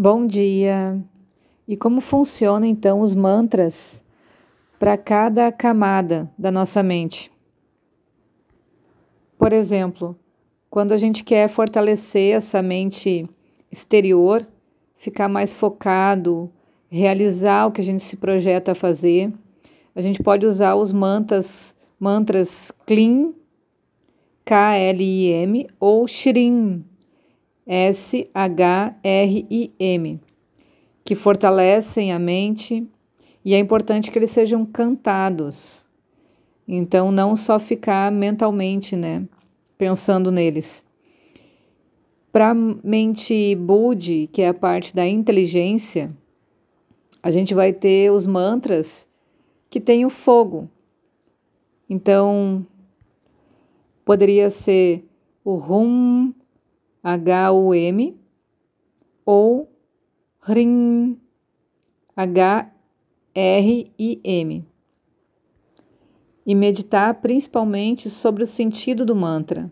Bom dia! E como funcionam então os mantras para cada camada da nossa mente? Por exemplo, quando a gente quer fortalecer essa mente exterior, ficar mais focado, realizar o que a gente se projeta a fazer, a gente pode usar os mantras, mantras Klim, K-L-I-M ou Shrim, S-H-R-I-M, que fortalecem a mente e é importante que eles sejam cantados. Então, não só ficar mentalmente, né, pensando neles. Para a mente Budi, que é a parte da inteligência, a gente vai ter os mantras que tem o fogo. Então, poderia ser o Rum, H-U-M, ou RIM, H-R-I-M. E meditar principalmente sobre o sentido do mantra.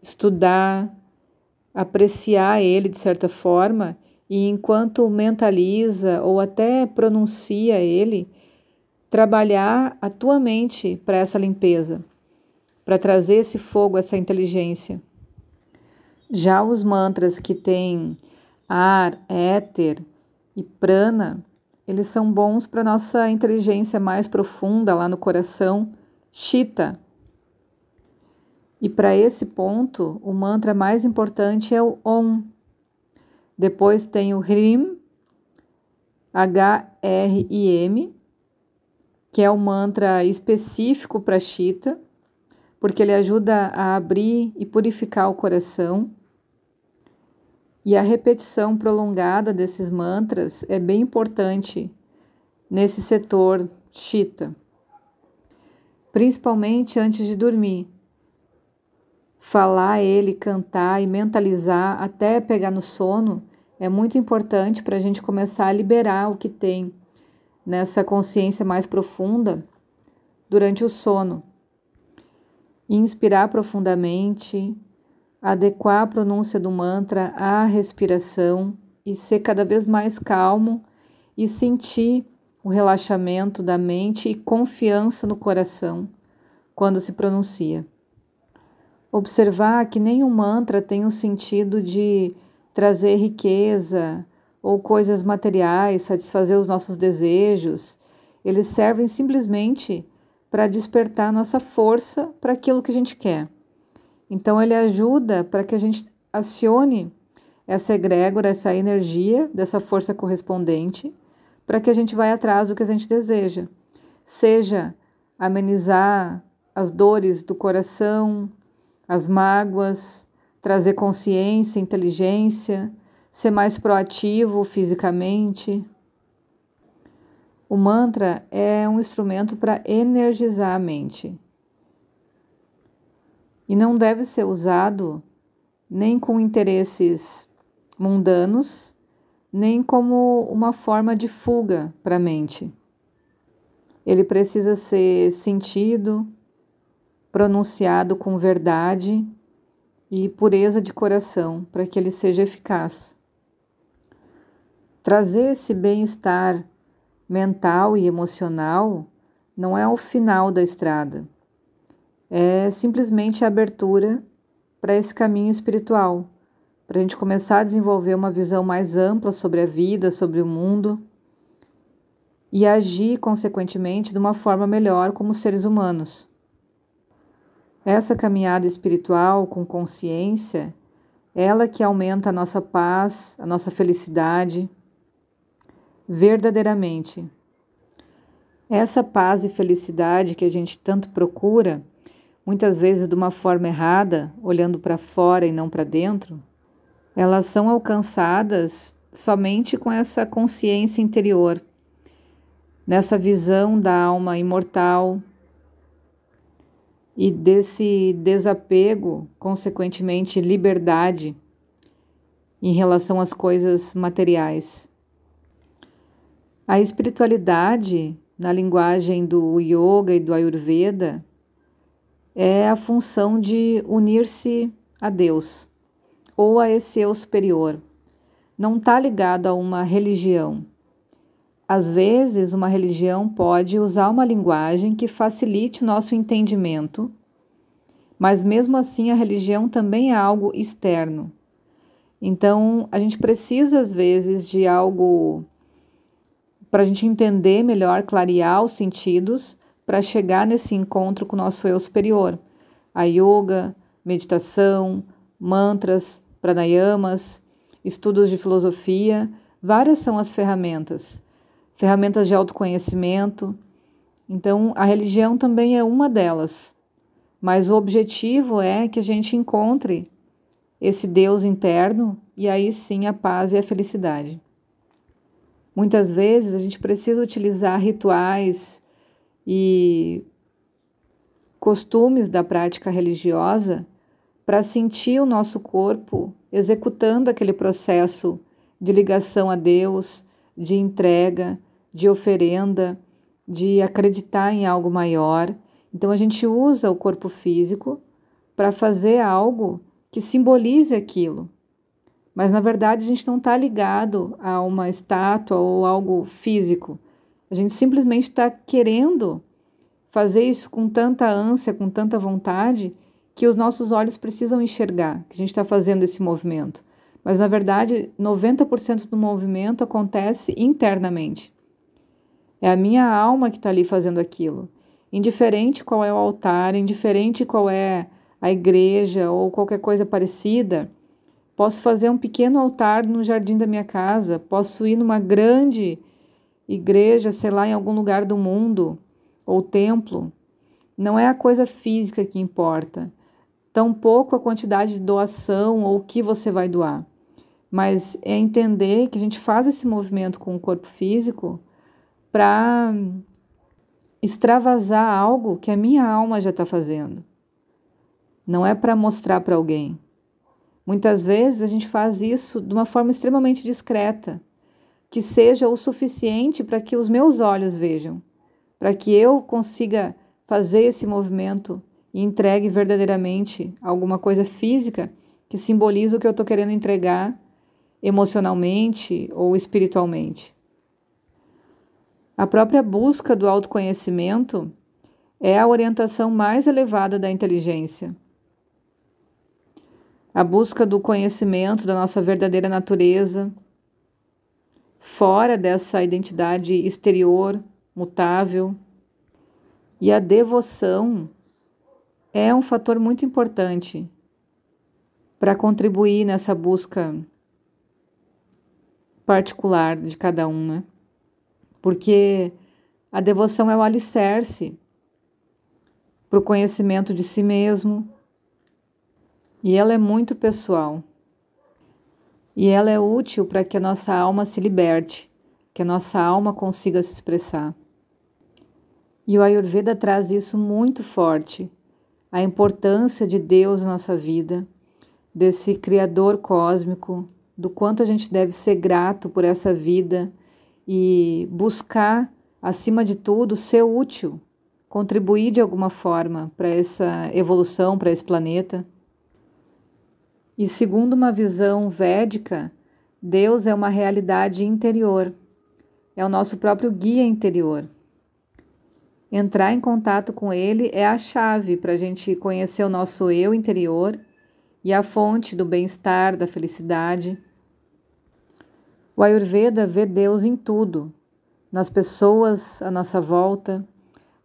Estudar, apreciar ele de certa forma, e enquanto mentaliza ou até pronuncia ele, trabalhar a tua mente para essa limpeza, para trazer esse fogo, essa inteligência. Já os mantras que têm ar, éter e prana, eles são bons para nossa inteligência mais profunda lá no coração, Chita. E para esse ponto, o mantra mais importante é o Om. Depois tem o Hrim, H-R-I-M, que é o mantra específico para Chita porque ele ajuda a abrir e purificar o coração. E a repetição prolongada desses mantras é bem importante nesse setor Chitta, principalmente antes de dormir. Falar ele, cantar e mentalizar até pegar no sono é muito importante para a gente começar a liberar o que tem nessa consciência mais profunda durante o sono inspirar profundamente, adequar a pronúncia do mantra à respiração e ser cada vez mais calmo e sentir o relaxamento da mente e confiança no coração quando se pronuncia. Observar que nenhum mantra tem o sentido de trazer riqueza ou coisas materiais, satisfazer os nossos desejos. Eles servem simplesmente para despertar nossa força para aquilo que a gente quer. Então, ele ajuda para que a gente acione essa egrégora, essa energia dessa força correspondente, para que a gente vá atrás do que a gente deseja. Seja amenizar as dores do coração, as mágoas, trazer consciência, inteligência, ser mais proativo fisicamente, o mantra é um instrumento para energizar a mente e não deve ser usado nem com interesses mundanos, nem como uma forma de fuga para a mente. Ele precisa ser sentido, pronunciado com verdade e pureza de coração para que ele seja eficaz. Trazer esse bem-estar mental e emocional não é o final da estrada, é simplesmente a abertura para esse caminho espiritual, para a gente começar a desenvolver uma visão mais ampla sobre a vida, sobre o mundo e agir, consequentemente, de uma forma melhor como seres humanos. Essa caminhada espiritual com consciência, ela que aumenta a nossa paz, a nossa felicidade verdadeiramente. Essa paz e felicidade que a gente tanto procura, muitas vezes de uma forma errada, olhando para fora e não para dentro, elas são alcançadas somente com essa consciência interior, nessa visão da alma imortal e desse desapego, consequentemente liberdade em relação às coisas materiais. A espiritualidade, na linguagem do yoga e do ayurveda, é a função de unir-se a Deus ou a esse eu superior, não está ligado a uma religião. Às vezes, uma religião pode usar uma linguagem que facilite o nosso entendimento, mas mesmo assim a religião também é algo externo. Então, a gente precisa, às vezes, de algo para a gente entender melhor, clarear os sentidos, para chegar nesse encontro com o nosso eu superior. A yoga, meditação, mantras, pranayamas, estudos de filosofia, várias são as ferramentas. Ferramentas de autoconhecimento. Então, a religião também é uma delas. Mas o objetivo é que a gente encontre esse Deus interno e aí sim a paz e a felicidade. Muitas vezes a gente precisa utilizar rituais e costumes da prática religiosa para sentir o nosso corpo executando aquele processo de ligação a Deus, de entrega, de oferenda, de acreditar em algo maior. Então a gente usa o corpo físico para fazer algo que simbolize aquilo. Mas na verdade a gente não está ligado a uma estátua ou algo físico. A gente simplesmente está querendo fazer isso com tanta ânsia, com tanta vontade, que os nossos olhos precisam enxergar que a gente está fazendo esse movimento. Mas na verdade, 90% do movimento acontece internamente. É a minha alma que está ali fazendo aquilo. Indiferente qual é o altar, indiferente qual é a igreja ou qualquer coisa parecida, posso fazer um pequeno altar no jardim da minha casa, posso ir numa grande igreja, sei lá, em algum lugar do mundo, ou templo. Não é a coisa física que importa, tampouco a quantidade de doação ou o que você vai doar, mas é entender que a gente faz esse movimento com o corpo físico para extravasar algo que a minha alma já está fazendo não é para mostrar para alguém. Muitas vezes a gente faz isso de uma forma extremamente discreta, que seja o suficiente para que os meus olhos vejam, para que eu consiga fazer esse movimento e entregue verdadeiramente alguma coisa física que simboliza o que eu estou querendo entregar emocionalmente ou espiritualmente. A própria busca do autoconhecimento é a orientação mais elevada da inteligência a busca do conhecimento da nossa verdadeira natureza, fora dessa identidade exterior, mutável. E a devoção é um fator muito importante para contribuir nessa busca particular de cada um, né? Porque a devoção é o alicerce para o conhecimento de si mesmo, e ela é muito pessoal. E ela é útil para que a nossa alma se liberte, que a nossa alma consiga se expressar. E o Ayurveda traz isso muito forte, a importância de Deus na nossa vida, desse Criador cósmico, do quanto a gente deve ser grato por essa vida e buscar, acima de tudo, ser útil, contribuir de alguma forma para essa evolução, para esse planeta. E segundo uma visão védica, Deus é uma realidade interior, é o nosso próprio guia interior. Entrar em contato com Ele é a chave para a gente conhecer o nosso eu interior e a fonte do bem-estar, da felicidade. O Ayurveda vê Deus em tudo, nas pessoas à nossa volta,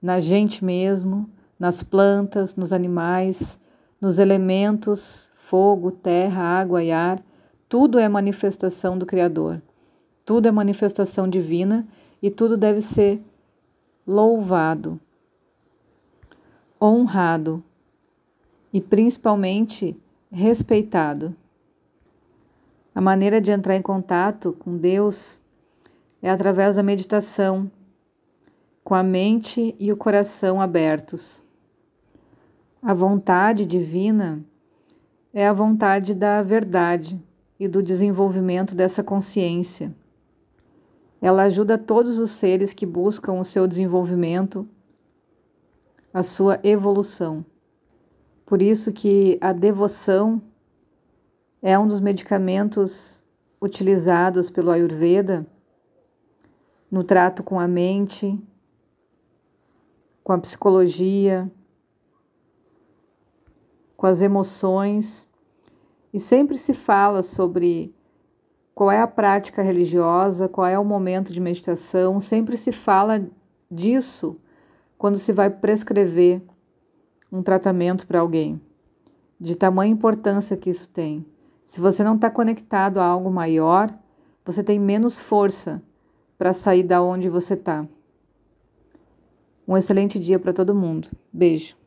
na gente mesmo, nas plantas, nos animais, nos elementos, fogo, terra, água e ar, tudo é manifestação do Criador. Tudo é manifestação divina e tudo deve ser louvado, honrado e principalmente respeitado. A maneira de entrar em contato com Deus é através da meditação, com a mente e o coração abertos. A vontade divina é a vontade da verdade e do desenvolvimento dessa consciência. Ela ajuda todos os seres que buscam o seu desenvolvimento, a sua evolução. Por isso que a devoção é um dos medicamentos utilizados pelo Ayurveda no trato com a mente, com a psicologia, com as emoções, e sempre se fala sobre qual é a prática religiosa, qual é o momento de meditação, sempre se fala disso quando se vai prescrever um tratamento para alguém, de tamanha importância que isso tem. Se você não está conectado a algo maior, você tem menos força para sair da onde você está. Um excelente dia para todo mundo. Beijo.